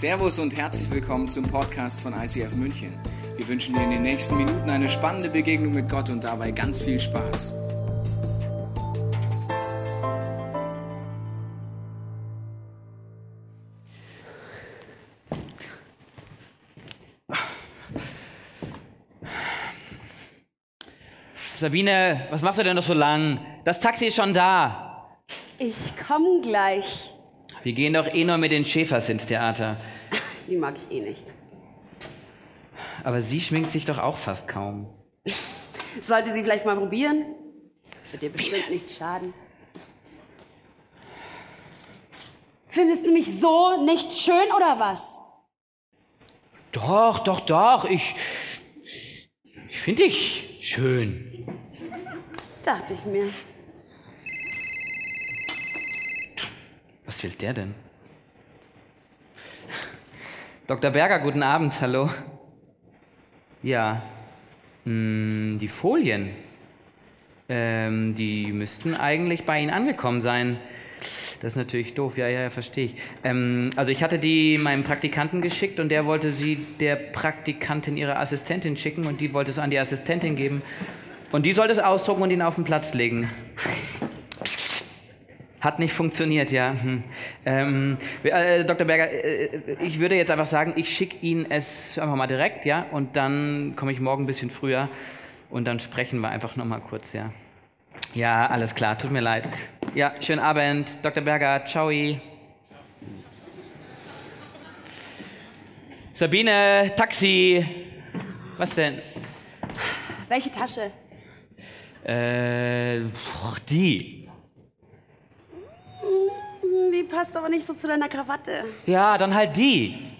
Servus und herzlich willkommen zum Podcast von ICF München. Wir wünschen dir in den nächsten Minuten eine spannende Begegnung mit Gott und dabei ganz viel Spaß. Sabine, was machst du denn noch so lang? Das Taxi ist schon da. Ich komm gleich. Wir gehen doch eh nur mit den Schäfers ins Theater. Die mag ich eh nicht. Aber sie schminkt sich doch auch fast kaum. Sollte sie vielleicht mal probieren? Das wird dir bestimmt nicht schaden. Findest du mich so nicht schön oder was? Doch, doch, doch. Ich. Ich finde dich schön. Dachte ich mir. Was will der denn? Dr. Berger, guten Abend, hallo. Ja, hm, die Folien, ähm, die müssten eigentlich bei Ihnen angekommen sein. Das ist natürlich doof, ja, ja, ja verstehe ich. Ähm, also ich hatte die meinem Praktikanten geschickt und der wollte sie der Praktikantin ihrer Assistentin schicken und die wollte es an die Assistentin geben. Und die sollte es ausdrucken und ihn auf den Platz legen. Hat nicht funktioniert, ja. Hm. Ähm, äh, Dr. Berger, äh, ich würde jetzt einfach sagen, ich schicke Ihnen es einfach mal direkt, ja, und dann komme ich morgen ein bisschen früher und dann sprechen wir einfach nochmal kurz, ja. Ja, alles klar, tut mir leid. Ja, schönen Abend, Dr. Berger, ciao. Sabine, Taxi. Was denn? Welche Tasche? Äh, die. Die passt aber nicht so zu deiner Krawatte. Ja, dann halt die.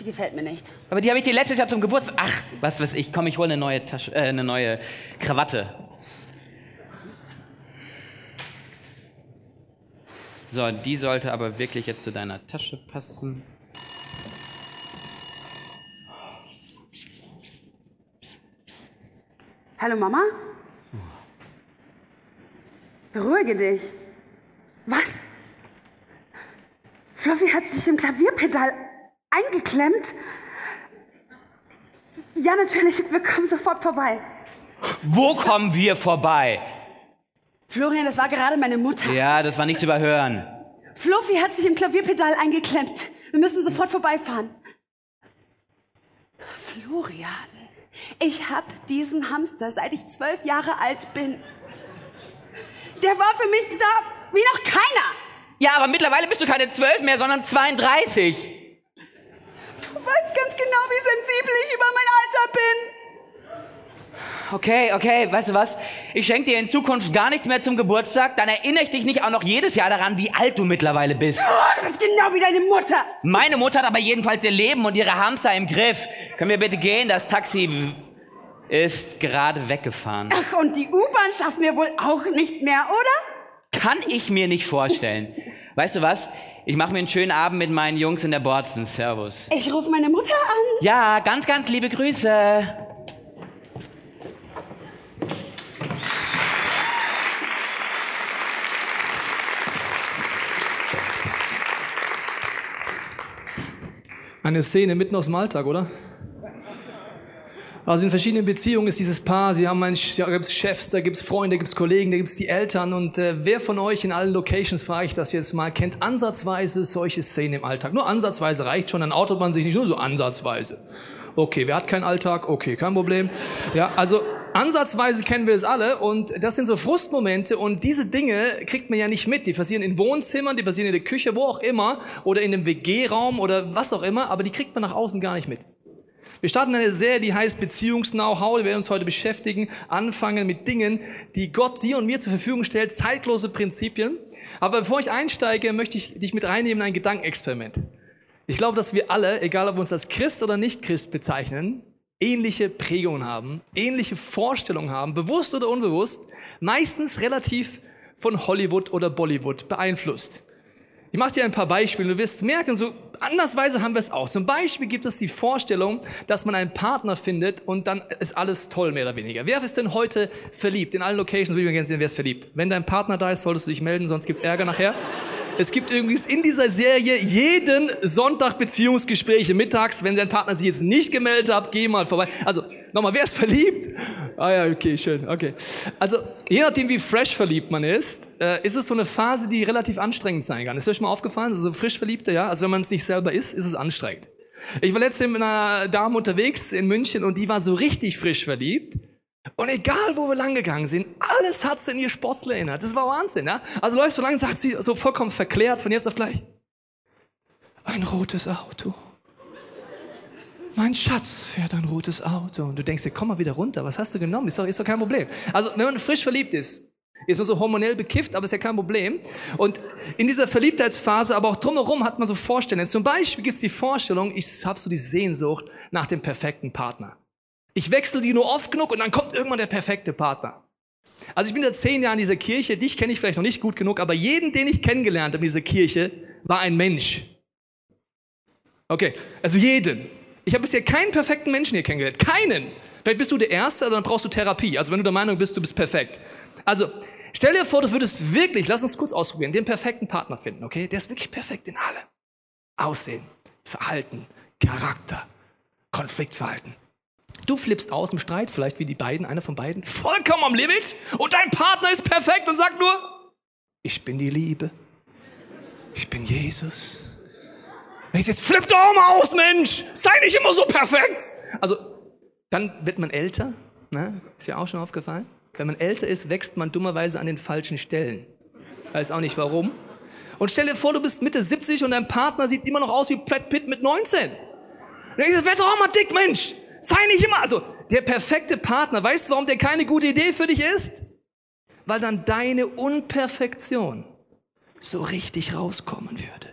Die gefällt mir nicht. Aber die habe ich dir letztes Jahr zum Geburtstag. Ach, was weiß ich, komm, ich hole eine neue Tasche, äh, eine neue Krawatte. So, die sollte aber wirklich jetzt zu deiner Tasche passen. Hallo Mama? Beruhige dich. Was? Fluffy hat sich im Klavierpedal eingeklemmt? Ja, natürlich, wir kommen sofort vorbei. Wo kommen wir vorbei? Florian, das war gerade meine Mutter. Ja, das war nicht zu überhören. Fluffy hat sich im Klavierpedal eingeklemmt. Wir müssen sofort vorbeifahren. Florian, ich hab diesen Hamster, seit ich zwölf Jahre alt bin. Der war für mich da wie noch keiner. Ja, aber mittlerweile bist du keine zwölf mehr, sondern 32. Du weißt ganz genau, wie sensibel ich über mein Alter bin. Okay, okay, weißt du was? Ich schenke dir in Zukunft gar nichts mehr zum Geburtstag, dann erinnere ich dich nicht auch noch jedes Jahr daran, wie alt du mittlerweile bist. Oh, du bist genau wie deine Mutter. Meine Mutter hat aber jedenfalls ihr Leben und ihre Hamster im Griff. Können wir bitte gehen? Das Taxi ist gerade weggefahren. Ach, und die U-Bahn schaffen wir wohl auch nicht mehr, oder? Kann ich mir nicht vorstellen. Weißt du was? Ich mache mir einen schönen Abend mit meinen Jungs in der Borzen. Servus. Ich rufe meine Mutter an. Ja, ganz, ganz liebe Grüße. Eine Szene mitten aus dem Alltag, oder? Also in verschiedenen Beziehungen ist dieses Paar, sie haben einen, da gibt es Chefs, da gibt es Freunde, da gibt es Kollegen, da gibt es die Eltern und äh, wer von euch in allen Locations, frage ich das jetzt mal, kennt ansatzweise solche Szenen im Alltag? Nur ansatzweise reicht schon, dann outet man sich nicht nur so ansatzweise. Okay, wer hat keinen Alltag? Okay, kein Problem. Ja, also ansatzweise kennen wir es alle und das sind so Frustmomente und diese Dinge kriegt man ja nicht mit. Die passieren in Wohnzimmern, die passieren in der Küche, wo auch immer oder in einem WG-Raum oder was auch immer, aber die kriegt man nach außen gar nicht mit. Wir starten eine Serie, die heißt Beziehungs-Know-how. Wir werden uns heute beschäftigen, anfangen mit Dingen, die Gott dir und mir zur Verfügung stellt, zeitlose Prinzipien. Aber bevor ich einsteige, möchte ich dich mit reinnehmen in ein Gedankenexperiment. Ich glaube, dass wir alle, egal ob wir uns als Christ oder nicht Christ bezeichnen, ähnliche Prägungen haben, ähnliche Vorstellungen haben, bewusst oder unbewusst, meistens relativ von Hollywood oder Bollywood beeinflusst. Ich mache dir ein paar Beispiele. Du wirst merken, so andersweise haben wir es auch. Zum Beispiel gibt es die Vorstellung, dass man einen Partner findet und dann ist alles toll, mehr oder weniger. Wer ist denn heute verliebt? In allen Locations würde ich gerne sehen, wer ist verliebt. Wenn dein Partner da ist, solltest du dich melden, sonst gibt's Ärger nachher. Es gibt irgendwie in dieser Serie jeden Sonntag Beziehungsgespräche mittags. Wenn dein Partner sich jetzt nicht gemeldet hat, geh mal vorbei. Also, nochmal, wer ist verliebt? Ah ja, okay, schön, okay. Also, je nachdem, wie fresh verliebt man ist, äh, ist es so eine Phase, die relativ anstrengend sein kann. Ist euch mal aufgefallen? Also, so frisch Verliebte, ja? Also, wenn man es nicht selber ist, ist es anstrengend. Ich war letztens mit einer Dame unterwegs in München und die war so richtig frisch verliebt. Und egal, wo wir lang gegangen sind, alles hat sie in ihr Sportsler erinnert. Das war Wahnsinn, ja? Also läufst du lang, sagt sie so vollkommen verklärt von jetzt auf gleich. Ein rotes Auto. Mein Schatz fährt ein rotes Auto. Und du denkst dir, komm mal wieder runter, was hast du genommen? Ist doch, ist doch kein Problem. Also, wenn man frisch verliebt ist, ist nur so hormonell bekifft, aber ist ja kein Problem. Und in dieser Verliebtheitsphase, aber auch drumherum hat man so Vorstellungen. Zum Beispiel gibt es die Vorstellung, ich habe so die Sehnsucht nach dem perfekten Partner. Ich wechsle die nur oft genug und dann kommt irgendwann der perfekte Partner. Also ich bin seit zehn Jahren in dieser Kirche, dich kenne ich vielleicht noch nicht gut genug, aber jeden, den ich kennengelernt habe in dieser Kirche, war ein Mensch. Okay, also jeden. Ich habe bisher keinen perfekten Menschen hier kennengelernt. Keinen. Vielleicht bist du der Erste, dann brauchst du Therapie. Also wenn du der Meinung bist, du bist perfekt. Also stell dir vor, du würdest wirklich, lass uns kurz ausprobieren, den perfekten Partner finden, okay? Der ist wirklich perfekt in allem. Aussehen, Verhalten, Charakter, Konfliktverhalten. Du flippst aus im Streit, vielleicht wie die beiden, einer von beiden, vollkommen am Limit und dein Partner ist perfekt und sagt nur, ich bin die Liebe. Ich bin Jesus. Ich jetzt flipp doch mal aus, Mensch! Sei nicht immer so perfekt! Also, dann wird man älter, ne? Ist ja auch schon aufgefallen. Wenn man älter ist, wächst man dummerweise an den falschen Stellen. Weiß auch nicht warum. Und stell dir vor, du bist Mitte 70 und dein Partner sieht immer noch aus wie Brad Pitt mit 19. Und ich sag, werd doch auch mal dick, Mensch! Sei nicht immer, also der perfekte Partner, weißt du, warum der keine gute Idee für dich ist? Weil dann deine Unperfektion so richtig rauskommen würde.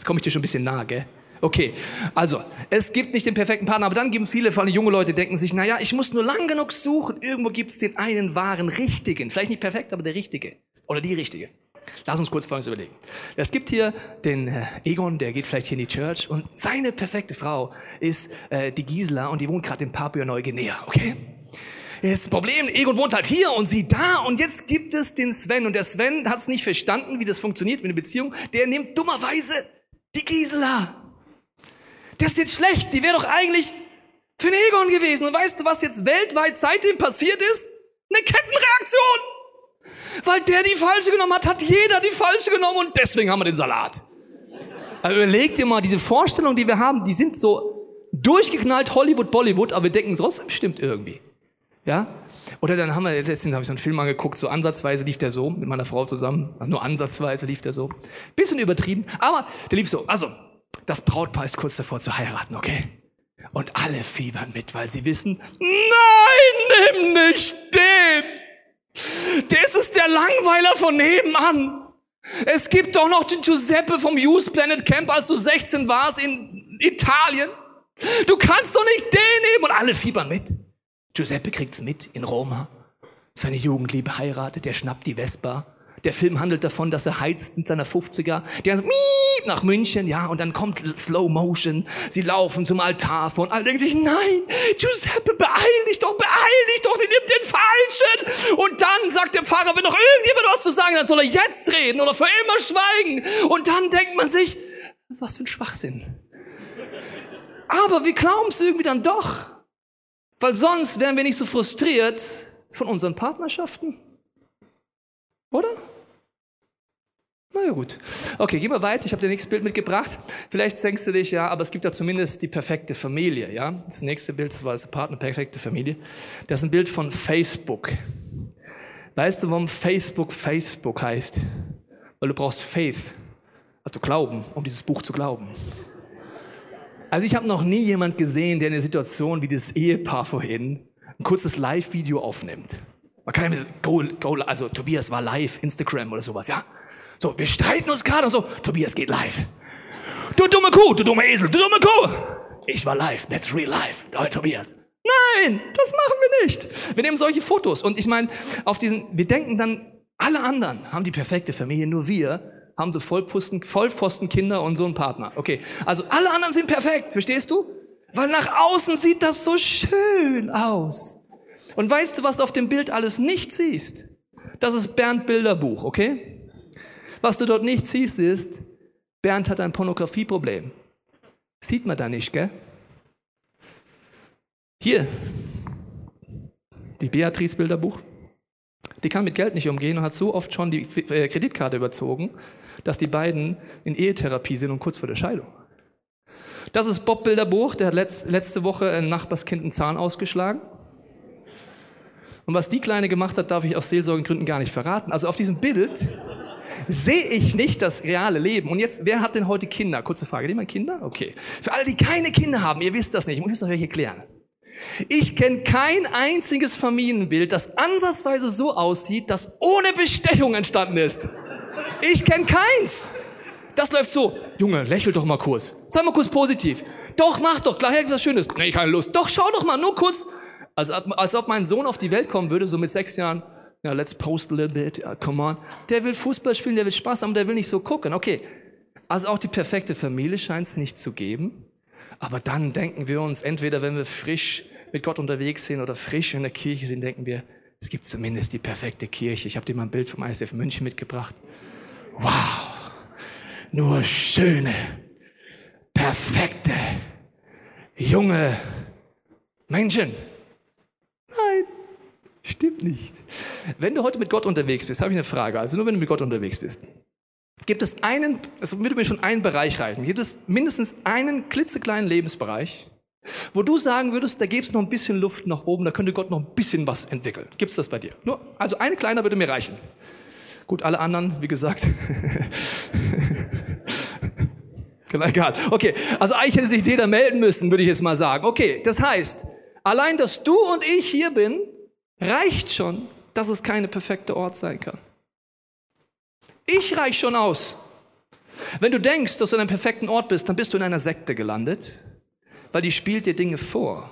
Jetzt komme ich dir schon ein bisschen nahe, gell? Okay, also es gibt nicht den perfekten Partner, aber dann geben viele, vor allem junge Leute, denken sich, naja, ich muss nur lang genug suchen, irgendwo gibt es den einen wahren Richtigen. Vielleicht nicht perfekt, aber der Richtige. Oder die Richtige. Lass uns kurz Folgendes überlegen. Es gibt hier den äh, Egon, der geht vielleicht hier in die Church und seine perfekte Frau ist äh, die Gisela und die wohnt gerade in Papua-Neuguinea, okay? Das Problem, Egon wohnt halt hier und sie da und jetzt gibt es den Sven und der Sven hat es nicht verstanden, wie das funktioniert mit einer Beziehung. Der nimmt dummerweise die Gisela. Das ist jetzt schlecht, die wäre doch eigentlich für den Egon gewesen. Und weißt du, was jetzt weltweit seitdem passiert ist? Eine Kettenreaktion. Weil der die falsche genommen hat, hat jeder die falsche genommen und deswegen haben wir den Salat. Also überleg dir mal, diese Vorstellungen, die wir haben, die sind so durchgeknallt Hollywood, Bollywood, aber wir denken trotzdem stimmt irgendwie. Ja? Oder dann haben wir, letztens habe ich so einen Film angeguckt, so ansatzweise lief der so, mit meiner Frau zusammen, also nur ansatzweise lief der so. Bisschen übertrieben, aber der lief so. Also, das Brautpaar ist kurz davor zu heiraten, okay? Und alle fiebern mit, weil sie wissen, nein, nimm nicht den! Das ist der Langweiler von nebenan. Es gibt doch noch den Giuseppe vom Youth Planet Camp, als du 16 warst in Italien. Du kannst doch nicht den nehmen und alle fiebern mit. Giuseppe kriegt's mit in Roma. Seine Jugendliebe heiratet, der schnappt die Vespa. Der Film handelt davon, dass er heizt mit seiner 50er. Der so, miep, nach München, ja, und dann kommt Slow Motion. Sie laufen zum Altar vor und alle denken sich, nein, Giuseppe, beeil dich doch, beeil dich doch, sie nimmt den Falschen. Und dann sagt der Pfarrer, wenn noch irgendjemand was zu sagen hat, soll er jetzt reden oder für immer schweigen. Und dann denkt man sich, was für ein Schwachsinn. Aber wir glauben es irgendwie dann doch. Weil sonst wären wir nicht so frustriert von unseren Partnerschaften. Oder? Na ja, gut. Okay, gehen wir weiter. Ich habe dir nächste Bild mitgebracht. Vielleicht denkst du dich, ja, aber es gibt ja zumindest die perfekte Familie, ja. Das nächste Bild, das war das Partner, perfekte Familie. Das ist ein Bild von Facebook. Weißt du, warum Facebook Facebook heißt? Weil du brauchst Faith, also Glauben, um dieses Buch zu glauben. Also ich habe noch nie jemand gesehen, der in einer Situation wie das Ehepaar vorhin ein kurzes Live-Video aufnimmt. Man kann ja mit, go, go, also Tobias war live, Instagram oder sowas, ja? So, wir streiten uns gerade so, Tobias geht live. Du dumme Kuh, du dumme Esel, du dumme Kuh. Ich war live, that's real life, Tobias. Nein, das machen wir nicht. Wir nehmen solche Fotos und ich meine, auf diesen, wir denken dann, alle anderen haben die perfekte Familie, nur wir haben so Vollpfosten, Vollpfostenkinder und so einen Partner. Okay, also alle anderen sind perfekt, verstehst du? Weil nach außen sieht das so schön aus. Und weißt du, was du auf dem Bild alles nicht siehst? Das ist Bernd Bilderbuch, okay? Was du dort nicht siehst, ist, Bernd hat ein Pornografieproblem. Sieht man da nicht, gell? Hier, die Beatrice Bilderbuch. Die kann mit Geld nicht umgehen und hat so oft schon die äh, Kreditkarte überzogen, dass die beiden in Ehetherapie sind und kurz vor der Scheidung. Das ist Bob Bilderbuch, der hat letzte Woche ein Nachbarskind einen Zahn ausgeschlagen. Und was die Kleine gemacht hat, darf ich aus Seelsorgengründen gar nicht verraten. Also auf diesem Bild sehe ich nicht das reale Leben. Und jetzt, wer hat denn heute Kinder? Kurze Frage. Jemand Kinder? Okay. Für alle, die keine Kinder haben, ihr wisst das nicht. Ich muss euch erklären. Ich kenne kein einziges Familienbild, das ansatzweise so aussieht, das ohne Bestechung entstanden ist. Ich kenne keins. Das läuft so. Junge, lächel doch mal kurz. Sei mal kurz positiv. Doch, mach doch. Gleich was Schönes. Nee, keine Lust. Doch, schau doch mal, nur kurz. Als, als ob mein Sohn auf die Welt kommen würde, so mit sechs Jahren. Ja, let's post a little bit. Ja, come on. Der will Fußball spielen, der will Spaß haben, der will nicht so gucken. Okay. Also auch die perfekte Familie scheint es nicht zu geben. Aber dann denken wir uns, entweder wenn wir frisch mit Gott unterwegs sind oder frisch in der Kirche sind, denken wir, es gibt zumindest die perfekte Kirche. Ich habe dir mal ein Bild vom ISF München mitgebracht. Wow, nur schöne, perfekte, junge Menschen. Nein, stimmt nicht. Wenn du heute mit Gott unterwegs bist, habe ich eine Frage. Also nur wenn du mit Gott unterwegs bist. Gibt es einen, es würde mir schon einen Bereich reichen, gibt es mindestens einen klitzekleinen Lebensbereich, wo du sagen würdest, da gäbe es noch ein bisschen Luft nach oben, da könnte Gott noch ein bisschen was entwickeln. Gibt es das bei dir? Nur, also ein kleiner würde mir reichen. Gut, alle anderen, wie gesagt. genau, egal. Okay, also eigentlich hätte sich jeder melden müssen, würde ich jetzt mal sagen. Okay, das heißt, allein, dass du und ich hier bin, reicht schon, dass es keine perfekte Ort sein kann. Ich reich schon aus. Wenn du denkst, dass du an einem perfekten Ort bist, dann bist du in einer Sekte gelandet, weil die spielt dir Dinge vor.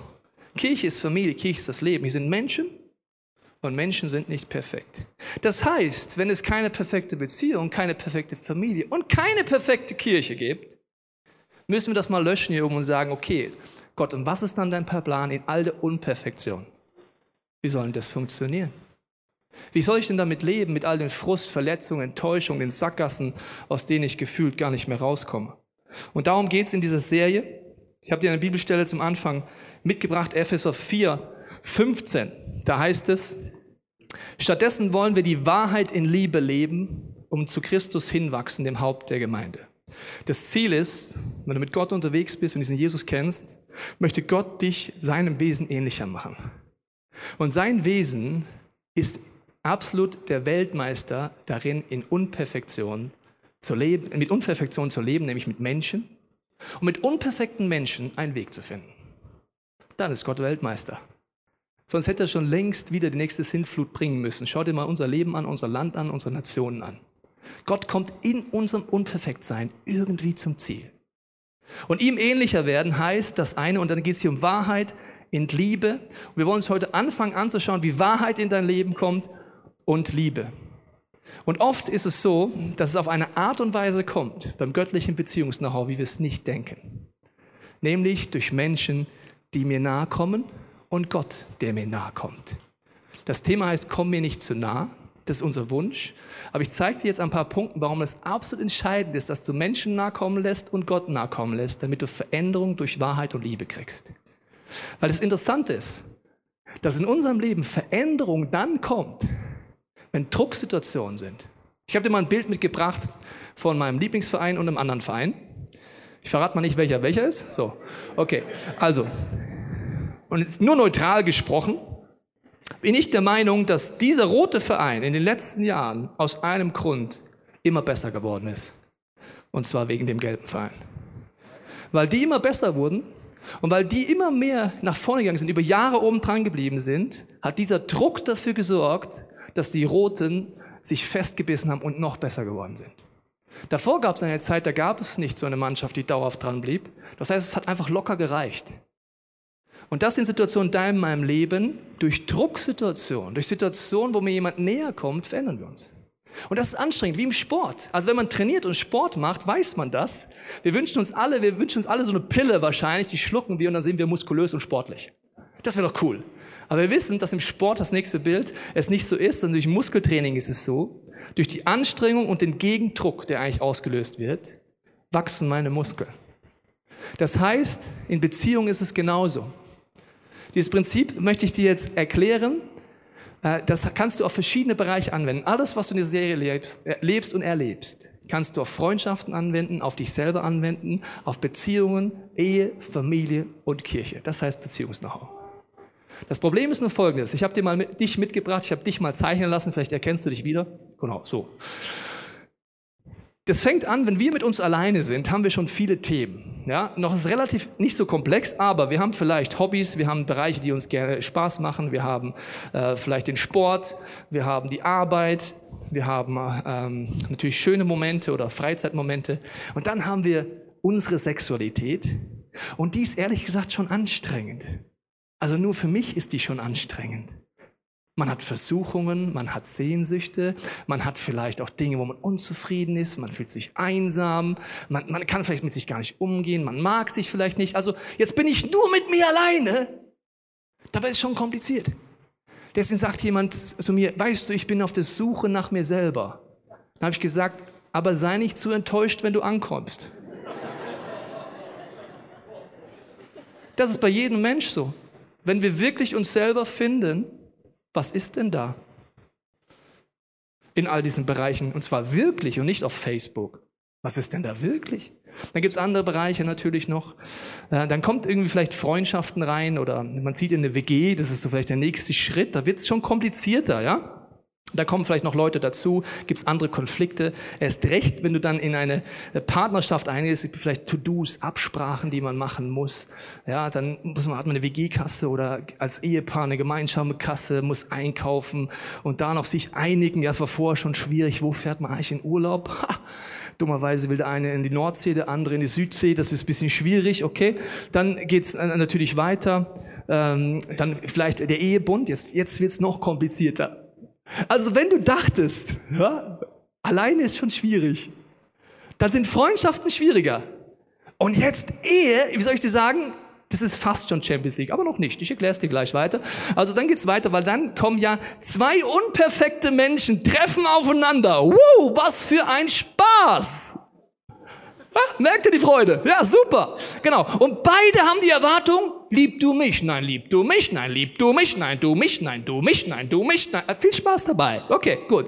Kirche ist Familie, Kirche ist das Leben. Hier sind Menschen und Menschen sind nicht perfekt. Das heißt, wenn es keine perfekte Beziehung, keine perfekte Familie und keine perfekte Kirche gibt, müssen wir das mal löschen hier oben und sagen, okay, Gott, und was ist dann dein Plan in all der Unperfektion? Wie soll denn das funktionieren? Wie soll ich denn damit leben, mit all den Frust, Verletzungen, Enttäuschungen, den Sackgassen, aus denen ich gefühlt gar nicht mehr rauskomme? Und darum geht es in dieser Serie. Ich habe dir eine Bibelstelle zum Anfang mitgebracht, Epheser 4, 15. Da heißt es, stattdessen wollen wir die Wahrheit in Liebe leben, um zu Christus hinwachsen, dem Haupt der Gemeinde. Das Ziel ist, wenn du mit Gott unterwegs bist und diesen Jesus kennst, möchte Gott dich seinem Wesen ähnlicher machen. Und sein Wesen ist absolut der Weltmeister darin, in Unperfektion zu leben, mit Unperfektion zu leben, nämlich mit Menschen und mit unperfekten Menschen einen Weg zu finden. Dann ist Gott Weltmeister. Sonst hätte er schon längst wieder die nächste Sintflut bringen müssen. Schau dir mal unser Leben an, unser Land an, unsere Nationen an. Gott kommt in unserem Unperfektsein irgendwie zum Ziel. Und ihm ähnlicher werden heißt das eine, und dann geht es hier um Wahrheit in Liebe. Und wir wollen uns heute anfangen anzuschauen, wie Wahrheit in dein Leben kommt und Liebe. Und oft ist es so, dass es auf eine Art und Weise kommt, beim göttlichen Beziehungs-Know-how, wie wir es nicht denken. Nämlich durch Menschen, die mir nahe kommen und Gott, der mir nahe kommt. Das Thema heißt, komm mir nicht zu nah. Das ist unser Wunsch. Aber ich zeige dir jetzt ein paar Punkte, warum es absolut entscheidend ist, dass du Menschen nahe kommen lässt und Gott nahe kommen lässt, damit du Veränderung durch Wahrheit und Liebe kriegst. Weil das Interessante ist, dass in unserem Leben Veränderung dann kommt, wenn Drucksituationen sind. Ich habe dir mal ein Bild mitgebracht von meinem Lieblingsverein und einem anderen Verein. Ich verrate mal nicht, welcher welcher ist. So, okay. Also, und nur neutral gesprochen, bin ich der Meinung, dass dieser rote Verein in den letzten Jahren aus einem Grund immer besser geworden ist. Und zwar wegen dem gelben Verein. Weil die immer besser wurden und weil die immer mehr nach vorne gegangen sind, über Jahre oben dran geblieben sind, hat dieser Druck dafür gesorgt, dass die Roten sich festgebissen haben und noch besser geworden sind. Davor gab es eine Zeit, da gab es nicht so eine Mannschaft, die dauerhaft dran blieb. Das heißt, es hat einfach locker gereicht. Und das sind Situationen in meinem Leben, durch Drucksituationen, durch Situationen, wo mir jemand näher kommt, verändern wir uns. Und das ist anstrengend, wie im Sport. Also wenn man trainiert und Sport macht, weiß man das. Wir wünschen uns alle, wir wünschen uns alle so eine Pille wahrscheinlich, die schlucken wir und dann sind wir muskulös und sportlich. Das wäre doch cool. Aber wir wissen, dass im Sport das nächste Bild es nicht so ist, sondern durch Muskeltraining ist es so, durch die Anstrengung und den Gegendruck, der eigentlich ausgelöst wird, wachsen meine Muskeln. Das heißt, in Beziehungen ist es genauso. Dieses Prinzip möchte ich dir jetzt erklären. Äh, das kannst du auf verschiedene Bereiche anwenden. Alles, was du in der Serie lebst, äh, lebst und erlebst, kannst du auf Freundschaften anwenden, auf dich selber anwenden, auf Beziehungen, Ehe, Familie und Kirche. Das heißt Beziehungs-Know-how. Das Problem ist nur folgendes. Ich habe dir mal mit, dich mitgebracht, ich habe dich mal zeichnen lassen, vielleicht erkennst du dich wieder. Genau, so. Das fängt an, wenn wir mit uns alleine sind, haben wir schon viele Themen. Ja, noch ist relativ nicht so komplex, aber wir haben vielleicht Hobbys, wir haben Bereiche, die uns gerne Spaß machen, wir haben äh, vielleicht den Sport, wir haben die Arbeit, wir haben ähm, natürlich schöne Momente oder Freizeitmomente und dann haben wir unsere Sexualität und die ist ehrlich gesagt schon anstrengend. Also nur für mich ist die schon anstrengend. Man hat Versuchungen, man hat Sehnsüchte, man hat vielleicht auch Dinge, wo man unzufrieden ist, man fühlt sich einsam, man, man kann vielleicht mit sich gar nicht umgehen, man mag sich vielleicht nicht. Also jetzt bin ich nur mit mir alleine. Dabei ist es schon kompliziert. Deswegen sagt jemand zu mir, weißt du, ich bin auf der Suche nach mir selber. Dann habe ich gesagt, aber sei nicht zu enttäuscht, wenn du ankommst. Das ist bei jedem Mensch so. Wenn wir wirklich uns selber finden, was ist denn da? In all diesen Bereichen. Und zwar wirklich und nicht auf Facebook. Was ist denn da wirklich? Dann gibt es andere Bereiche natürlich noch. Äh, dann kommt irgendwie vielleicht Freundschaften rein oder man zieht in eine WG, das ist so vielleicht der nächste Schritt. Da wird es schon komplizierter, ja? Da kommen vielleicht noch Leute dazu, gibt es andere Konflikte. Erst recht, wenn du dann in eine äh, Partnerschaft eingehst, gibt vielleicht To-Dos, Absprachen, die man machen muss. Ja, dann muss man, hat man eine WG-Kasse oder als Ehepaar eine gemeinsame Kasse, muss einkaufen und da noch sich einigen. Ja, es war vorher schon schwierig. Wo fährt man eigentlich in Urlaub? Ha, dummerweise will der eine in die Nordsee, der andere in die Südsee. Das ist ein bisschen schwierig, okay. Dann geht's äh, natürlich weiter. Ähm, dann vielleicht der Ehebund. Jetzt, jetzt wird's noch komplizierter. Also wenn du dachtest, ja, alleine ist schon schwierig, dann sind Freundschaften schwieriger. Und jetzt Ehe, wie soll ich dir sagen, das ist fast schon Champions League, aber noch nicht. Ich erkläre es dir gleich weiter. Also dann geht's weiter, weil dann kommen ja zwei unperfekte Menschen, treffen aufeinander. Wow, was für ein Spaß! Ha, merkt ihr die Freude? Ja, super. Genau. Und beide haben die Erwartung, lieb du mich, nein, lieb du mich, nein, lieb du mich, nein, du mich, nein, du mich, nein, du mich, nein. Äh, viel Spaß dabei. Okay, gut.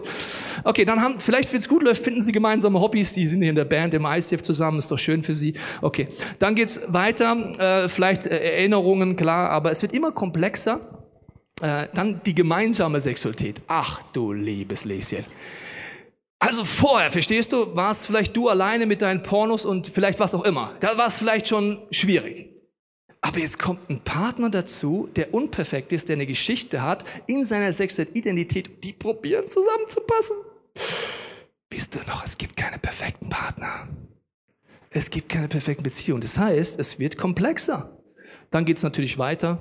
Okay, dann haben, vielleicht, wenn es gut läuft, finden sie gemeinsame Hobbys, die sind hier in der Band im ICF zusammen, ist doch schön für sie. Okay, dann geht's weiter, äh, vielleicht äh, Erinnerungen, klar, aber es wird immer komplexer. Dann die gemeinsame Sexualität. Ach du liebes Läschen. Also vorher, verstehst du, warst vielleicht du alleine mit deinen Pornos und vielleicht was auch immer. Da war es vielleicht schon schwierig. Aber jetzt kommt ein Partner dazu, der unperfekt ist, der eine Geschichte hat in seiner sexuellen Identität, die probieren zusammenzupassen. Wisst ihr noch, es gibt keine perfekten Partner. Es gibt keine perfekten Beziehungen. Das heißt, es wird komplexer. Dann geht's natürlich weiter.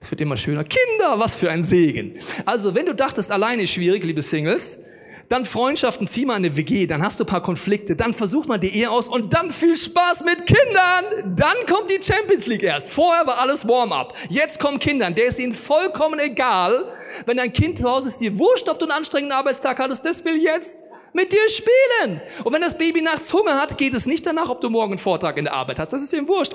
Es wird immer schöner. Kinder, was für ein Segen. Also, wenn du dachtest, alleine ist schwierig, liebe Singles, dann Freundschaften, zieh mal eine WG, dann hast du ein paar Konflikte, dann versuch mal die Ehe aus und dann viel Spaß mit Kindern. Dann kommt die Champions League erst. Vorher war alles Warm-up. Jetzt kommen Kindern. Der ist ihnen vollkommen egal. Wenn dein Kind zu Hause ist, dir wurscht, ob du einen anstrengenden Arbeitstag hattest, das will jetzt mit dir spielen. Und wenn das Baby nachts Hunger hat, geht es nicht danach, ob du morgen einen Vortrag in der Arbeit hast. Das ist ihm wurscht.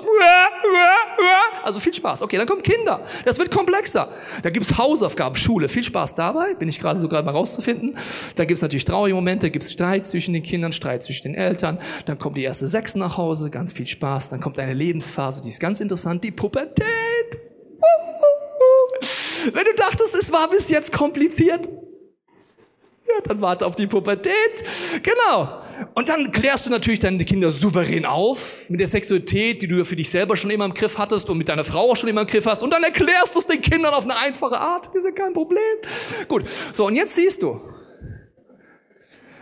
Also viel Spaß. Okay, dann kommen Kinder. Das wird komplexer. Da gibt's Hausaufgaben, Schule. Viel Spaß dabei. Bin ich gerade so gerade mal rauszufinden. Da gibt's natürlich traurige Momente. Gibt's Streit zwischen den Kindern, Streit zwischen den Eltern. Dann kommt die erste Sechs nach Hause. Ganz viel Spaß. Dann kommt eine Lebensphase, die ist ganz interessant. Die Pubertät. Wenn du dachtest, es war bis jetzt kompliziert, ja, dann warte auf die Pubertät. Genau. Und dann klärst du natürlich deine Kinder souverän auf mit der Sexualität, die du für dich selber schon immer im Griff hattest und mit deiner Frau auch schon immer im Griff hast. Und dann erklärst du es den Kindern auf eine einfache Art. Das ist ja kein Problem. Gut. So, und jetzt siehst du,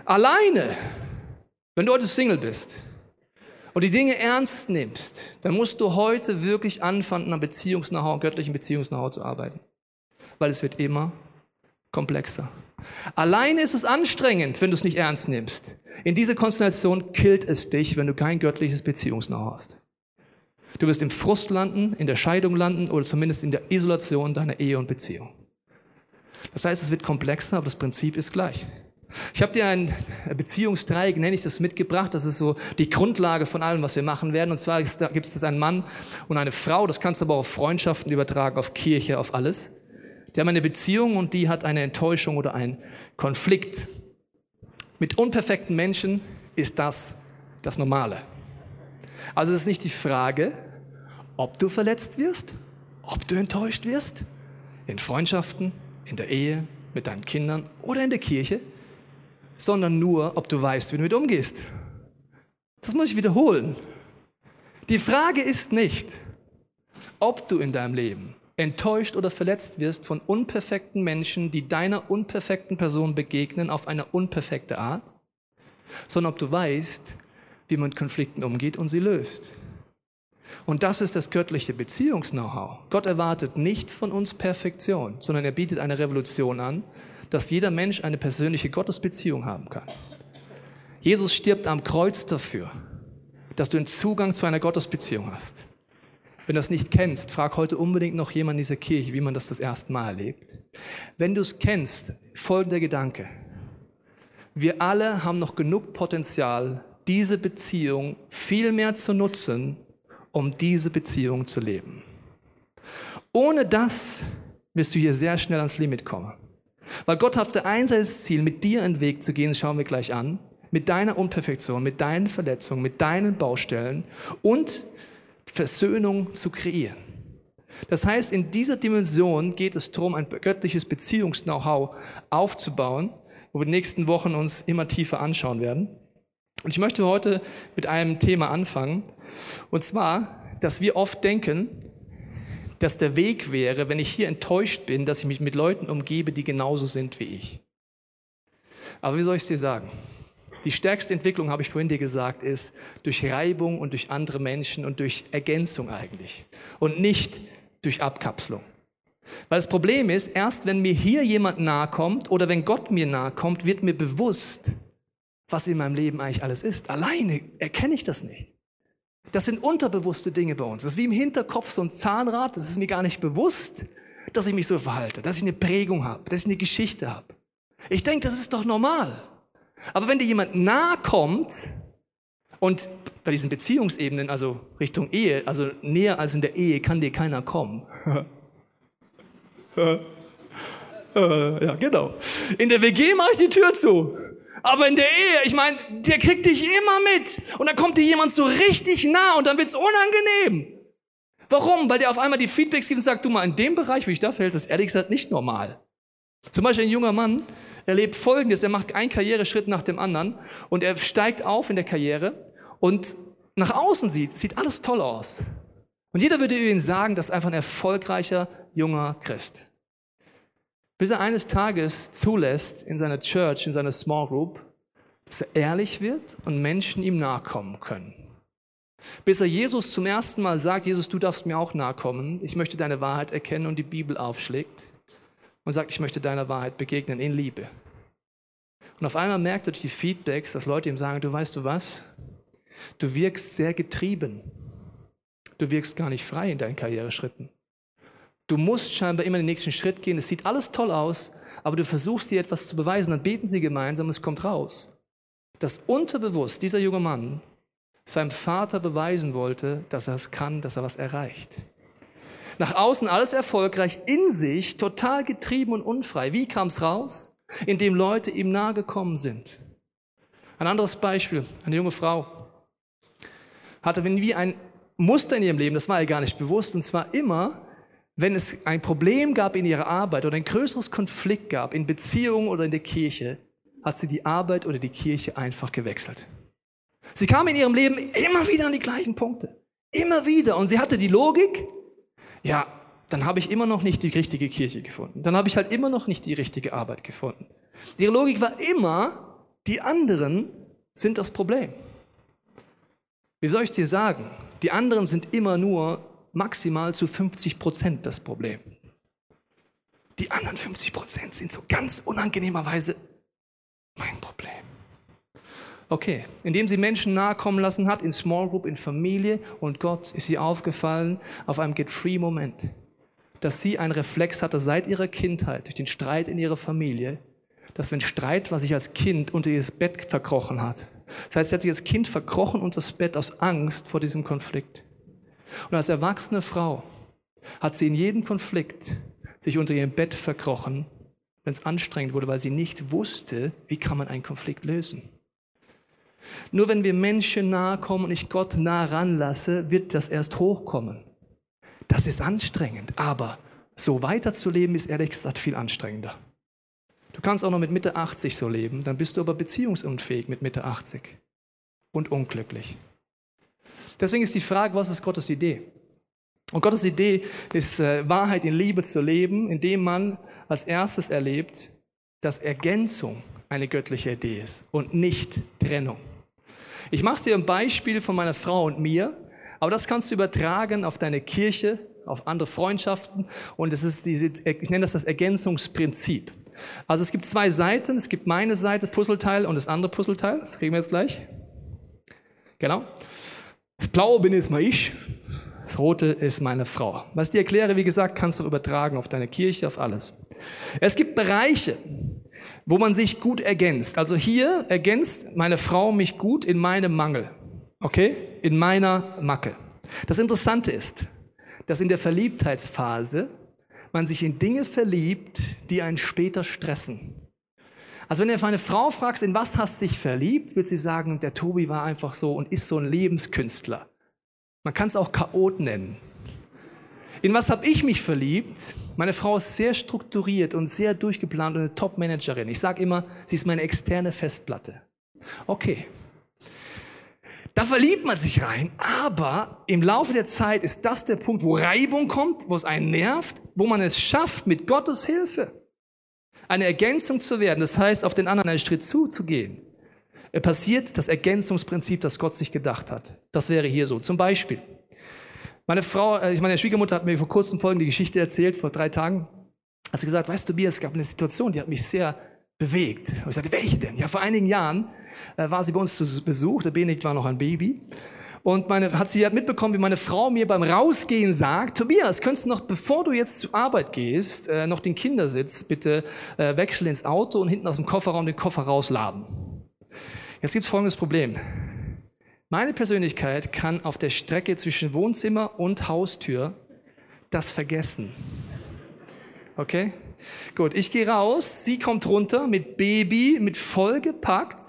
alleine, wenn du heute Single bist und die Dinge ernst nimmst, dann musst du heute wirklich anfangen, an Beziehungs-Know-how, göttlichen Beziehungs-Know-how zu arbeiten. Weil es wird immer komplexer. Alleine ist es anstrengend, wenn du es nicht ernst nimmst. In dieser Konstellation killt es dich, wenn du kein göttliches Beziehungsnau hast. Du wirst im Frust landen, in der Scheidung landen oder zumindest in der Isolation deiner Ehe und Beziehung. Das heißt, es wird komplexer, aber das Prinzip ist gleich. Ich habe dir ein Beziehungsdreieck, nenne ich das, mitgebracht. Das ist so die Grundlage von allem, was wir machen werden. Und zwar gibt es einen Mann und eine Frau. Das kannst du aber auch auf Freundschaften übertragen, auf Kirche, auf alles. Die haben eine Beziehung und die hat eine Enttäuschung oder einen Konflikt. Mit unperfekten Menschen ist das das Normale. Also es ist nicht die Frage, ob du verletzt wirst, ob du enttäuscht wirst, in Freundschaften, in der Ehe, mit deinen Kindern oder in der Kirche, sondern nur, ob du weißt, wie du damit umgehst. Das muss ich wiederholen. Die Frage ist nicht, ob du in deinem Leben enttäuscht oder verletzt wirst von unperfekten Menschen, die deiner unperfekten Person begegnen auf eine unperfekte Art, sondern ob du weißt, wie man Konflikten umgeht und sie löst. Und das ist das göttliche Beziehungs-Know-how. Gott erwartet nicht von uns Perfektion, sondern er bietet eine Revolution an, dass jeder Mensch eine persönliche Gottesbeziehung haben kann. Jesus stirbt am Kreuz dafür, dass du einen Zugang zu einer Gottesbeziehung hast. Wenn du das nicht kennst, frag heute unbedingt noch jemand in dieser Kirche, wie man das das erste Mal erlebt. Wenn du es kennst, folgender Gedanke. Wir alle haben noch genug Potenzial, diese Beziehung viel mehr zu nutzen, um diese Beziehung zu leben. Ohne das wirst du hier sehr schnell ans Limit kommen. Weil Gott hat der einseitige Ziel, mit dir einen Weg zu gehen, das schauen wir gleich an, mit deiner Unperfektion, mit deinen Verletzungen, mit deinen Baustellen und Versöhnung zu kreieren. Das heißt, in dieser Dimension geht es darum, ein göttliches Beziehungs-Know-how aufzubauen, wo wir in den nächsten Wochen uns immer tiefer anschauen werden. Und ich möchte heute mit einem Thema anfangen, und zwar, dass wir oft denken, dass der Weg wäre, wenn ich hier enttäuscht bin, dass ich mich mit Leuten umgebe, die genauso sind wie ich. Aber wie soll ich es dir sagen? Die stärkste Entwicklung, habe ich vorhin dir gesagt, ist durch Reibung und durch andere Menschen und durch Ergänzung eigentlich und nicht durch Abkapselung. Weil das Problem ist, erst wenn mir hier jemand nahe kommt oder wenn Gott mir nahe kommt, wird mir bewusst, was in meinem Leben eigentlich alles ist. Alleine erkenne ich das nicht. Das sind unterbewusste Dinge bei uns. Das ist wie im Hinterkopf so ein Zahnrad. Das ist mir gar nicht bewusst, dass ich mich so verhalte, dass ich eine Prägung habe, dass ich eine Geschichte habe. Ich denke, das ist doch normal. Aber wenn dir jemand nahe kommt und bei diesen Beziehungsebenen, also Richtung Ehe, also näher als in der Ehe, kann dir keiner kommen. ja, genau. In der WG mache ich die Tür zu. Aber in der Ehe, ich meine, der kriegt dich immer mit. Und dann kommt dir jemand so richtig nah und dann wird's unangenehm. Warum? Weil der auf einmal die Feedbacks gibt und sagt, du mal, in dem Bereich, wie ich da verhältst, ist ehrlich gesagt nicht normal. Zum Beispiel ein junger Mann, erlebt Folgendes, er macht einen Karriereschritt nach dem anderen und er steigt auf in der Karriere und nach außen sieht, sieht alles toll aus. Und jeder würde über ihn sagen, das ist einfach ein erfolgreicher junger Christ bis er eines Tages zulässt in seiner Church, in seiner Small Group, dass er ehrlich wird und Menschen ihm nachkommen können. Bis er Jesus zum ersten Mal sagt, Jesus, du darfst mir auch nachkommen, ich möchte deine Wahrheit erkennen und die Bibel aufschlägt und sagt, ich möchte deiner Wahrheit begegnen in Liebe. Und auf einmal merkt er durch die Feedbacks, dass Leute ihm sagen, du weißt du was, du wirkst sehr getrieben, du wirkst gar nicht frei in deinen Karriereschritten. Du musst scheinbar immer den nächsten Schritt gehen. Es sieht alles toll aus, aber du versuchst dir etwas zu beweisen. Dann beten sie gemeinsam es kommt raus. Dass unterbewusst dieser junge Mann seinem Vater beweisen wollte, dass er es kann, dass er was erreicht. Nach außen alles erfolgreich, in sich total getrieben und unfrei. Wie kam es raus? Indem Leute ihm nahe gekommen sind. Ein anderes Beispiel, eine junge Frau hatte wie ein Muster in ihrem Leben, das war ihr gar nicht bewusst, und zwar immer, wenn es ein Problem gab in ihrer Arbeit oder ein größeres Konflikt gab in Beziehungen oder in der Kirche, hat sie die Arbeit oder die Kirche einfach gewechselt. Sie kam in ihrem Leben immer wieder an die gleichen Punkte. Immer wieder. Und sie hatte die Logik, ja, dann habe ich immer noch nicht die richtige Kirche gefunden. Dann habe ich halt immer noch nicht die richtige Arbeit gefunden. Ihre Logik war immer, die anderen sind das Problem. Wie soll ich dir sagen? Die anderen sind immer nur maximal zu 50 Prozent das Problem. Die anderen 50 Prozent sind so ganz unangenehmerweise mein Problem. Okay, indem sie Menschen nahe kommen lassen hat, in Small Group, in Familie und Gott ist ihr aufgefallen auf einem Get-Free-Moment, dass sie einen Reflex hatte seit ihrer Kindheit, durch den Streit in ihrer Familie, dass wenn Streit, was sich als Kind unter ihr Bett verkrochen hat. Das heißt, sie hat sich als Kind verkrochen unter das Bett aus Angst vor diesem Konflikt. Und als erwachsene Frau hat sie in jedem Konflikt sich unter ihrem Bett verkrochen, wenn es anstrengend wurde, weil sie nicht wusste, wie kann man einen Konflikt lösen. Nur wenn wir Menschen nahe kommen und ich Gott nah ranlasse, wird das erst hochkommen. Das ist anstrengend, aber so weiterzuleben ist ehrlich gesagt viel anstrengender. Du kannst auch noch mit Mitte 80 so leben, dann bist du aber beziehungsunfähig mit Mitte 80 und unglücklich. Deswegen ist die Frage, was ist Gottes Idee? Und Gottes Idee ist, äh, Wahrheit in Liebe zu leben, indem man als erstes erlebt, dass Ergänzung eine göttliche Idee ist und nicht Trennung. Ich mache dir ein Beispiel von meiner Frau und mir, aber das kannst du übertragen auf deine Kirche, auf andere Freundschaften und es ist diese, ich nenne das das Ergänzungsprinzip. Also es gibt zwei Seiten, es gibt meine Seite, Puzzleteil und das andere Puzzleteil, das kriegen wir jetzt gleich. Genau. Das blaue bin jetzt mal ich, das rote ist meine Frau. Was ich dir erkläre, wie gesagt, kannst du übertragen auf deine Kirche, auf alles. Es gibt Bereiche, wo man sich gut ergänzt. Also hier ergänzt meine Frau mich gut in meinem Mangel. Okay? In meiner Macke. Das Interessante ist, dass in der Verliebtheitsphase man sich in Dinge verliebt, die einen später stressen. Also wenn du eine Frau fragst, in was hast du dich verliebt, wird sie sagen, der Tobi war einfach so und ist so ein Lebenskünstler. Man kann es auch Chaot nennen. In was habe ich mich verliebt? Meine Frau ist sehr strukturiert und sehr durchgeplant und eine Top-Managerin. Ich sage immer, sie ist meine externe Festplatte. Okay. Da verliebt man sich rein, aber im Laufe der Zeit ist das der Punkt, wo Reibung kommt, wo es einen nervt, wo man es schafft, mit Gottes Hilfe eine Ergänzung zu werden. Das heißt, auf den anderen einen Schritt zuzugehen. Passiert das Ergänzungsprinzip, das Gott sich gedacht hat. Das wäre hier so. Zum Beispiel, meine Frau, äh, meine Schwiegermutter hat mir vor kurzem folgende Geschichte erzählt, vor drei Tagen. Hat sie gesagt, weißt du, Bier, es gab eine Situation, die hat mich sehr bewegt. Und ich sagte, welche denn? Ja, vor einigen Jahren äh, war sie bei uns zu Besuch, der Benedikt war noch ein Baby. Und meine, hat sie hat mitbekommen, wie meine Frau mir beim Rausgehen sagt, Tobias, könntest du noch, bevor du jetzt zur Arbeit gehst, äh, noch den Kindersitz bitte äh, wechseln ins Auto und hinten aus dem Kofferraum den Koffer rausladen. Jetzt gibt's folgendes Problem. Meine Persönlichkeit kann auf der Strecke zwischen Wohnzimmer und Haustür das vergessen. Okay? Gut, ich gehe raus, sie kommt runter mit Baby, mit vollgepackt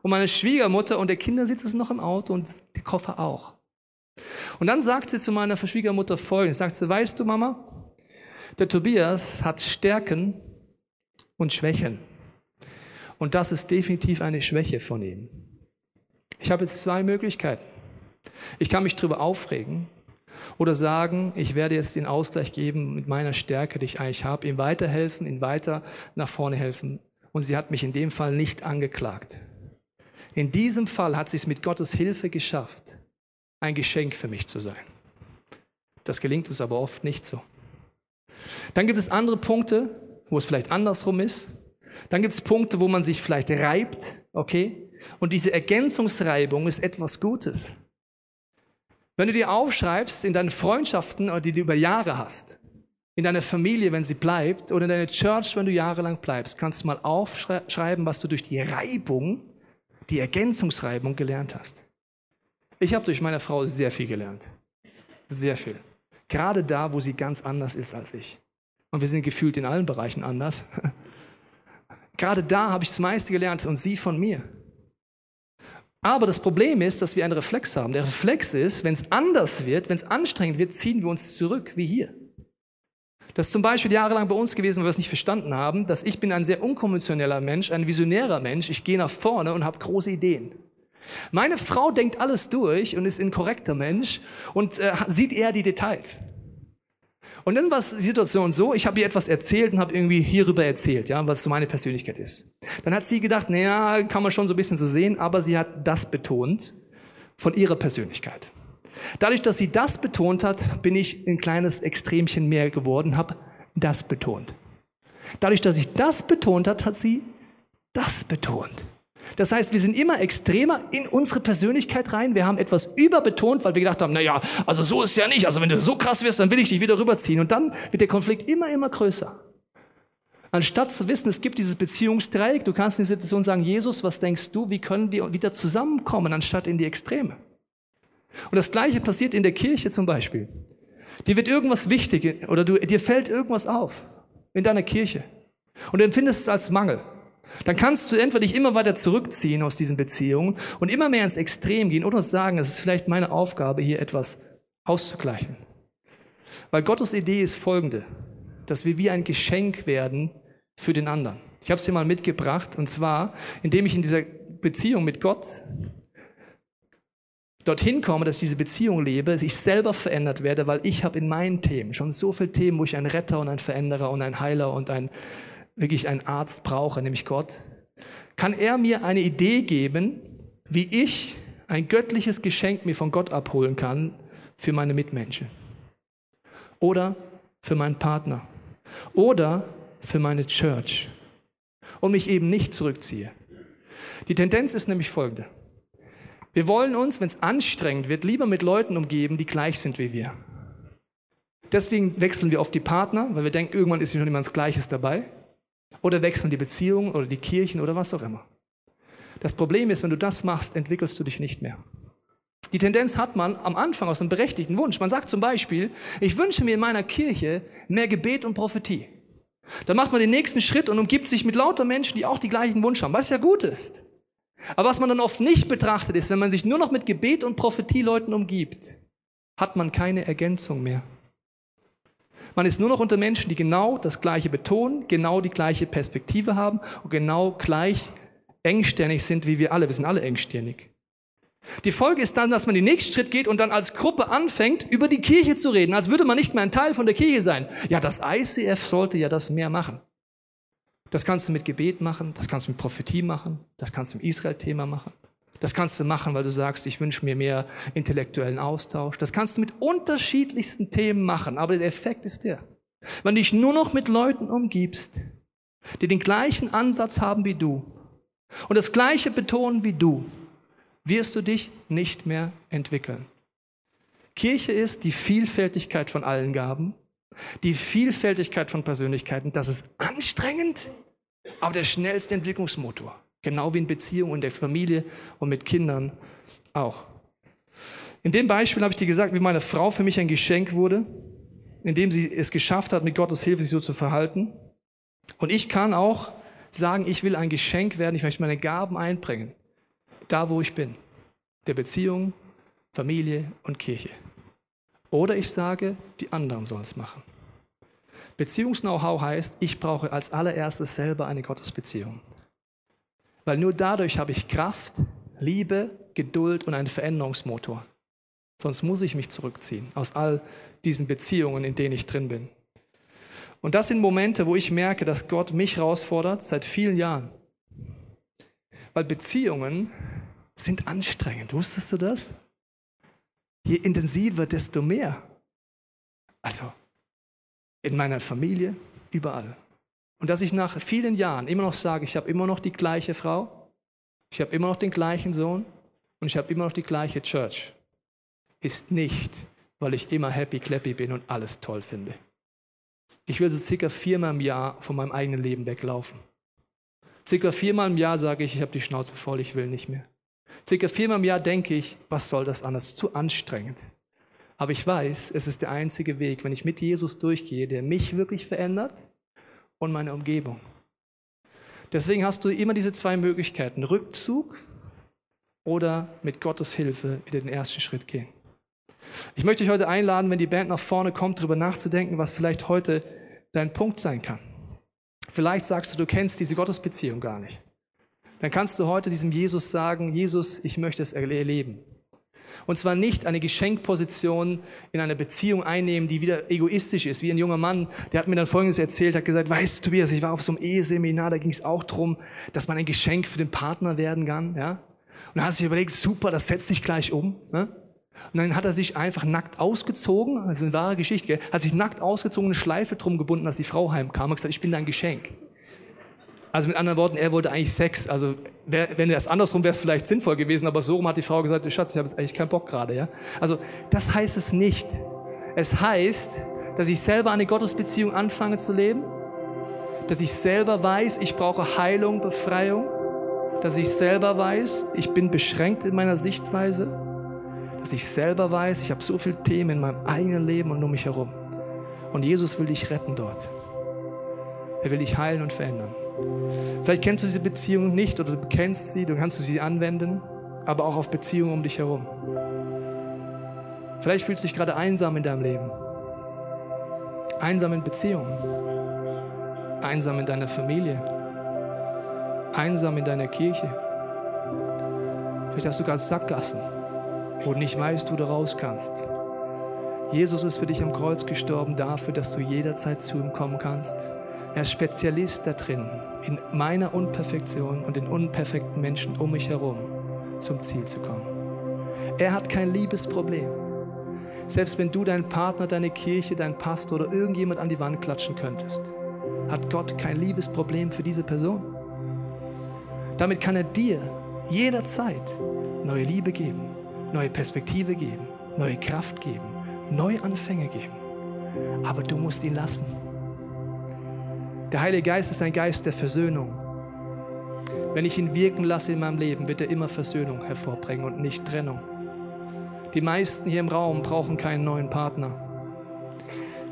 und meine Schwiegermutter und der Kindersitz ist noch im Auto und der Koffer auch. Und dann sagt sie zu meiner Schwiegermutter folgendes, sagt sie, weißt du Mama, der Tobias hat Stärken und Schwächen. Und das ist definitiv eine Schwäche von ihm. Ich habe jetzt zwei Möglichkeiten. Ich kann mich darüber aufregen oder sagen, ich werde jetzt den Ausgleich geben mit meiner Stärke, die ich eigentlich habe, ihm weiterhelfen, ihm weiter nach vorne helfen. Und sie hat mich in dem Fall nicht angeklagt. In diesem Fall hat sie es mit Gottes Hilfe geschafft, ein Geschenk für mich zu sein. Das gelingt uns aber oft nicht so. Dann gibt es andere Punkte, wo es vielleicht andersrum ist. Dann gibt es Punkte, wo man sich vielleicht reibt, okay? Und diese Ergänzungsreibung ist etwas Gutes. Wenn du dir aufschreibst in deinen Freundschaften, die du über Jahre hast, in deiner Familie, wenn sie bleibt, oder in deiner Church, wenn du jahrelang bleibst, kannst du mal aufschreiben, was du durch die Reibung, die Ergänzungsreibung gelernt hast. Ich habe durch meine Frau sehr viel gelernt. Sehr viel. Gerade da, wo sie ganz anders ist als ich. Und wir sind gefühlt in allen Bereichen anders. Gerade da habe ich das meiste gelernt und sie von mir. Aber das Problem ist, dass wir einen Reflex haben. Der Reflex ist, wenn es anders wird, wenn es anstrengend wird, ziehen wir uns zurück, wie hier. Das ist zum Beispiel jahrelang bei uns gewesen, weil wir es nicht verstanden haben, dass ich bin ein sehr unkonventioneller Mensch, ein visionärer Mensch. Ich gehe nach vorne und habe große Ideen. Meine Frau denkt alles durch und ist ein korrekter Mensch und äh, sieht eher die Details. Und dann war die Situation so, ich habe ihr etwas erzählt und habe irgendwie hierüber erzählt, ja, was so meine Persönlichkeit ist. Dann hat sie gedacht, naja, kann man schon so ein bisschen so sehen, aber sie hat das betont von ihrer Persönlichkeit. Dadurch, dass sie das betont hat, bin ich ein kleines Extremchen mehr geworden, habe das betont. Dadurch, dass ich das betont hat, hat sie das betont. Das heißt, wir sind immer extremer in unsere Persönlichkeit rein. Wir haben etwas überbetont, weil wir gedacht haben, na ja, also so ist ja nicht. Also wenn du so krass wirst, dann will ich dich wieder rüberziehen. Und dann wird der Konflikt immer, immer größer. Anstatt zu wissen, es gibt dieses Beziehungsdreieck, du kannst in die Situation sagen, Jesus, was denkst du, wie können wir wieder zusammenkommen, anstatt in die Extreme? Und das Gleiche passiert in der Kirche zum Beispiel. Dir wird irgendwas wichtig oder du, dir fällt irgendwas auf in deiner Kirche und du empfindest es als Mangel. Dann kannst du entweder dich immer weiter zurückziehen aus diesen Beziehungen und immer mehr ins Extrem gehen oder sagen, es ist vielleicht meine Aufgabe, hier etwas auszugleichen. Weil Gottes Idee ist folgende, dass wir wie ein Geschenk werden für den anderen. Ich habe es dir mal mitgebracht und zwar, indem ich in dieser Beziehung mit Gott dorthin komme, dass ich diese Beziehung lebe, dass ich selber verändert werde, weil ich habe in meinen Themen schon so viele Themen, wo ich einen Retter und einen Veränderer und einen Heiler und ein, wirklich einen Arzt brauche, nämlich Gott, kann er mir eine Idee geben, wie ich ein göttliches Geschenk mir von Gott abholen kann für meine Mitmenschen oder für meinen Partner oder für meine Church und mich eben nicht zurückziehe. Die Tendenz ist nämlich folgende. Wir wollen uns, wenn es anstrengend wird, lieber mit Leuten umgeben, die gleich sind wie wir. Deswegen wechseln wir oft die Partner, weil wir denken, irgendwann ist schon jemand Gleiches dabei. Oder wechseln die Beziehungen oder die Kirchen oder was auch immer. Das Problem ist, wenn du das machst, entwickelst du dich nicht mehr. Die Tendenz hat man am Anfang aus einem berechtigten Wunsch. Man sagt zum Beispiel, ich wünsche mir in meiner Kirche mehr Gebet und Prophetie. Dann macht man den nächsten Schritt und umgibt sich mit lauter Menschen, die auch die gleichen Wunsch haben, was ja gut ist. Aber was man dann oft nicht betrachtet ist, wenn man sich nur noch mit Gebet und Prophetie-Leuten umgibt, hat man keine Ergänzung mehr. Man ist nur noch unter Menschen, die genau das Gleiche betonen, genau die gleiche Perspektive haben und genau gleich engstirnig sind wie wir alle. Wir sind alle engstirnig. Die Folge ist dann, dass man den nächsten Schritt geht und dann als Gruppe anfängt, über die Kirche zu reden, als würde man nicht mehr ein Teil von der Kirche sein. Ja, das ICF sollte ja das mehr machen. Das kannst du mit Gebet machen, das kannst du mit Prophetie machen, das kannst du im Israel-Thema machen. Das kannst du machen, weil du sagst, ich wünsche mir mehr intellektuellen Austausch. Das kannst du mit unterschiedlichsten Themen machen. Aber der Effekt ist der. Wenn du dich nur noch mit Leuten umgibst, die den gleichen Ansatz haben wie du und das gleiche betonen wie du, wirst du dich nicht mehr entwickeln. Kirche ist die Vielfältigkeit von allen Gaben die Vielfältigkeit von Persönlichkeiten, das ist anstrengend, aber der schnellste Entwicklungsmotor. Genau wie in Beziehungen, in der Familie und mit Kindern auch. In dem Beispiel habe ich dir gesagt, wie meine Frau für mich ein Geschenk wurde, indem sie es geschafft hat, mit Gottes Hilfe sich so zu verhalten. Und ich kann auch sagen, ich will ein Geschenk werden, ich möchte meine Gaben einbringen, da wo ich bin. Der Beziehung, Familie und Kirche. Oder ich sage, die anderen sollen es machen. Beziehungs-Know-how heißt, ich brauche als allererstes selber eine Gottesbeziehung. Weil nur dadurch habe ich Kraft, Liebe, Geduld und einen Veränderungsmotor. Sonst muss ich mich zurückziehen aus all diesen Beziehungen, in denen ich drin bin. Und das sind Momente, wo ich merke, dass Gott mich herausfordert seit vielen Jahren. Weil Beziehungen sind anstrengend. Wusstest du das? je intensiver, desto mehr. Also in meiner Familie, überall. Und dass ich nach vielen Jahren immer noch sage, ich habe immer noch die gleiche Frau, ich habe immer noch den gleichen Sohn und ich habe immer noch die gleiche Church, ist nicht, weil ich immer happy clappy bin und alles toll finde. Ich will so circa viermal im Jahr von meinem eigenen Leben weglaufen. Circa viermal im Jahr sage ich, ich habe die Schnauze voll, ich will nicht mehr. Circa viermal im Jahr denke ich, was soll das anders? Zu anstrengend. Aber ich weiß, es ist der einzige Weg, wenn ich mit Jesus durchgehe, der mich wirklich verändert und meine Umgebung. Deswegen hast du immer diese zwei Möglichkeiten, Rückzug oder mit Gottes Hilfe wieder den ersten Schritt gehen. Ich möchte dich heute einladen, wenn die Band nach vorne kommt, darüber nachzudenken, was vielleicht heute dein Punkt sein kann. Vielleicht sagst du, du kennst diese Gottesbeziehung gar nicht dann kannst du heute diesem Jesus sagen, Jesus, ich möchte es erleben. Und zwar nicht eine Geschenkposition in einer Beziehung einnehmen, die wieder egoistisch ist. Wie ein junger Mann, der hat mir dann Folgendes erzählt, hat gesagt, weißt du, Tobias, ich war auf so einem Eheseminar, da ging es auch drum, dass man ein Geschenk für den Partner werden kann. Ja? Und dann hat er sich überlegt, super, das setzt sich gleich um. Ne? Und dann hat er sich einfach nackt ausgezogen, also eine wahre Geschichte, hat sich nackt ausgezogen, eine Schleife drum gebunden, als die Frau heimkam und gesagt, ich bin dein Geschenk. Also mit anderen Worten, er wollte eigentlich Sex. Also wenn es andersrum wäre es vielleicht sinnvoll gewesen, aber so rum hat die Frau gesagt, Schatz, ich habe jetzt eigentlich keinen Bock gerade. Ja? Also das heißt es nicht. Es heißt, dass ich selber eine Gottesbeziehung anfange zu leben Dass ich selber weiß, ich brauche Heilung, Befreiung. Dass ich selber weiß, ich bin beschränkt in meiner Sichtweise. Dass ich selber weiß, ich habe so viele Themen in meinem eigenen Leben und um mich herum. Und Jesus will dich retten dort. Er will dich heilen und verändern. Vielleicht kennst du diese Beziehung nicht oder du kennst sie, du kannst sie anwenden, aber auch auf Beziehungen um dich herum. Vielleicht fühlst du dich gerade einsam in deinem Leben. Einsam in Beziehungen. Einsam in deiner Familie. Einsam in deiner Kirche. Vielleicht hast du gerade Sackgassen, wo du nicht weißt, wo du raus kannst. Jesus ist für dich am Kreuz gestorben dafür, dass du jederzeit zu ihm kommen kannst. Er ist Spezialist da drin, in meiner Unperfektion und den unperfekten Menschen um mich herum zum Ziel zu kommen. Er hat kein Liebesproblem. Selbst wenn du deinen Partner, deine Kirche, deinen Pastor oder irgendjemand an die Wand klatschen könntest, hat Gott kein Liebesproblem für diese Person. Damit kann er dir jederzeit neue Liebe geben, neue Perspektive geben, neue Kraft geben, Neuanfänge geben. Aber du musst ihn lassen. Der Heilige Geist ist ein Geist der Versöhnung. Wenn ich ihn wirken lasse in meinem Leben, wird er immer Versöhnung hervorbringen und nicht Trennung. Die meisten hier im Raum brauchen keinen neuen Partner.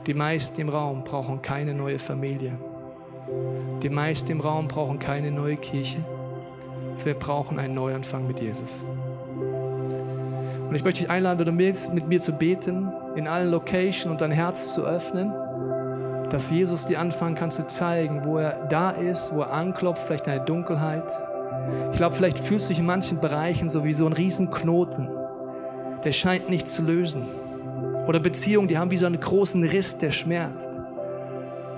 Die meisten im Raum brauchen keine neue Familie. Die meisten im Raum brauchen keine neue Kirche. Also wir brauchen einen Neuanfang mit Jesus. Und ich möchte dich einladen, mit mir zu beten, in allen Locations und dein Herz zu öffnen, dass Jesus dir anfangen kann zu zeigen, wo er da ist, wo er anklopft, vielleicht in der Dunkelheit. Ich glaube, vielleicht fühlst du dich in manchen Bereichen so wie so ein Riesenknoten der scheint nicht zu lösen. Oder Beziehungen, die haben wie so einen großen Riss, der schmerzt.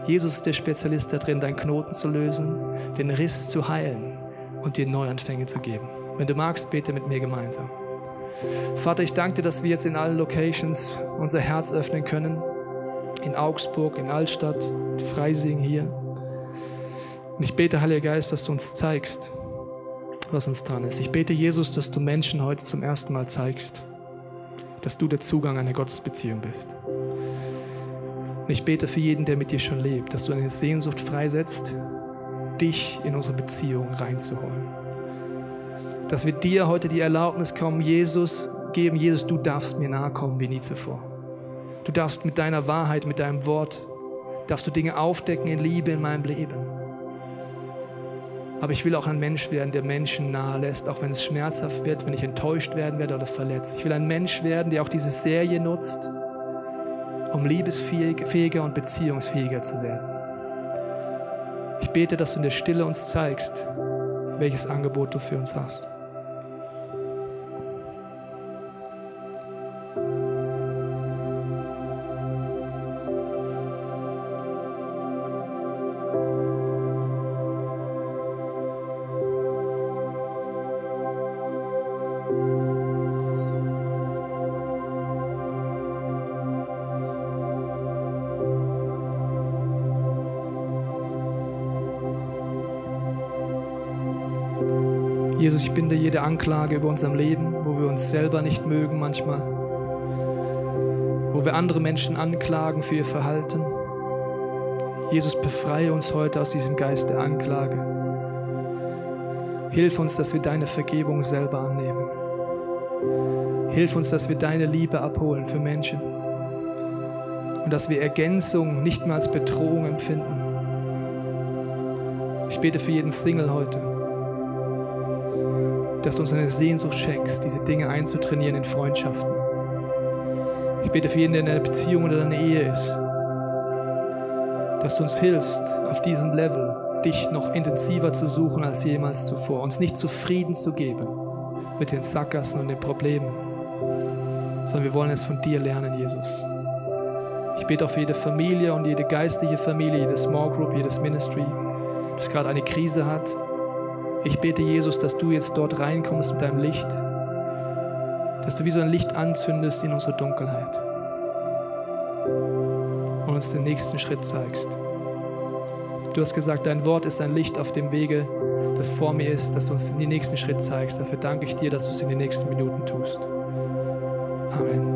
Jesus ist der Spezialist da drin, deinen Knoten zu lösen, den Riss zu heilen und dir Neuanfänge zu geben. Wenn du magst, bete mit mir gemeinsam. Vater, ich danke dir, dass wir jetzt in allen Locations unser Herz öffnen können. In Augsburg, in Altstadt, in Freising hier. Und ich bete, Heiliger Geist, dass du uns zeigst, was uns dran ist. Ich bete, Jesus, dass du Menschen heute zum ersten Mal zeigst dass du der Zugang einer Gottesbeziehung bist. Und ich bete für jeden, der mit dir schon lebt, dass du eine Sehnsucht freisetzt, dich in unsere Beziehung reinzuholen. Dass wir dir heute die Erlaubnis kommen, Jesus geben, Jesus, du darfst mir nahe kommen wie nie zuvor. Du darfst mit deiner Wahrheit, mit deinem Wort, darfst du Dinge aufdecken in Liebe in meinem Leben. Aber ich will auch ein Mensch werden, der Menschen nahe lässt, auch wenn es schmerzhaft wird, wenn ich enttäuscht werden werde oder verletzt. Ich will ein Mensch werden, der auch diese Serie nutzt, um liebesfähiger und beziehungsfähiger zu werden. Ich bete, dass du in der Stille uns zeigst, welches Angebot du für uns hast. Binde jede Anklage über unserem Leben, wo wir uns selber nicht mögen manchmal, wo wir andere Menschen anklagen für ihr Verhalten. Jesus, befreie uns heute aus diesem Geist der Anklage. Hilf uns, dass wir deine Vergebung selber annehmen. Hilf uns, dass wir deine Liebe abholen für Menschen und dass wir Ergänzung nicht mehr als Bedrohung empfinden. Ich bete für jeden Single heute dass du uns eine Sehnsucht schenkst, diese Dinge einzutrainieren in Freundschaften. Ich bete für jeden, der in einer Beziehung oder in einer Ehe ist, dass du uns hilfst, auf diesem Level dich noch intensiver zu suchen als jemals zuvor, uns nicht zufrieden zu geben mit den Sackgassen und den Problemen, sondern wir wollen es von dir lernen, Jesus. Ich bete auch für jede Familie und jede geistliche Familie, jede Small Group, jedes Ministry, das gerade eine Krise hat, ich bete, Jesus, dass du jetzt dort reinkommst mit deinem Licht, dass du wie so ein Licht anzündest in unsere Dunkelheit und uns den nächsten Schritt zeigst. Du hast gesagt, dein Wort ist ein Licht auf dem Wege, das vor mir ist, dass du uns den nächsten Schritt zeigst. Dafür danke ich dir, dass du es in den nächsten Minuten tust. Amen.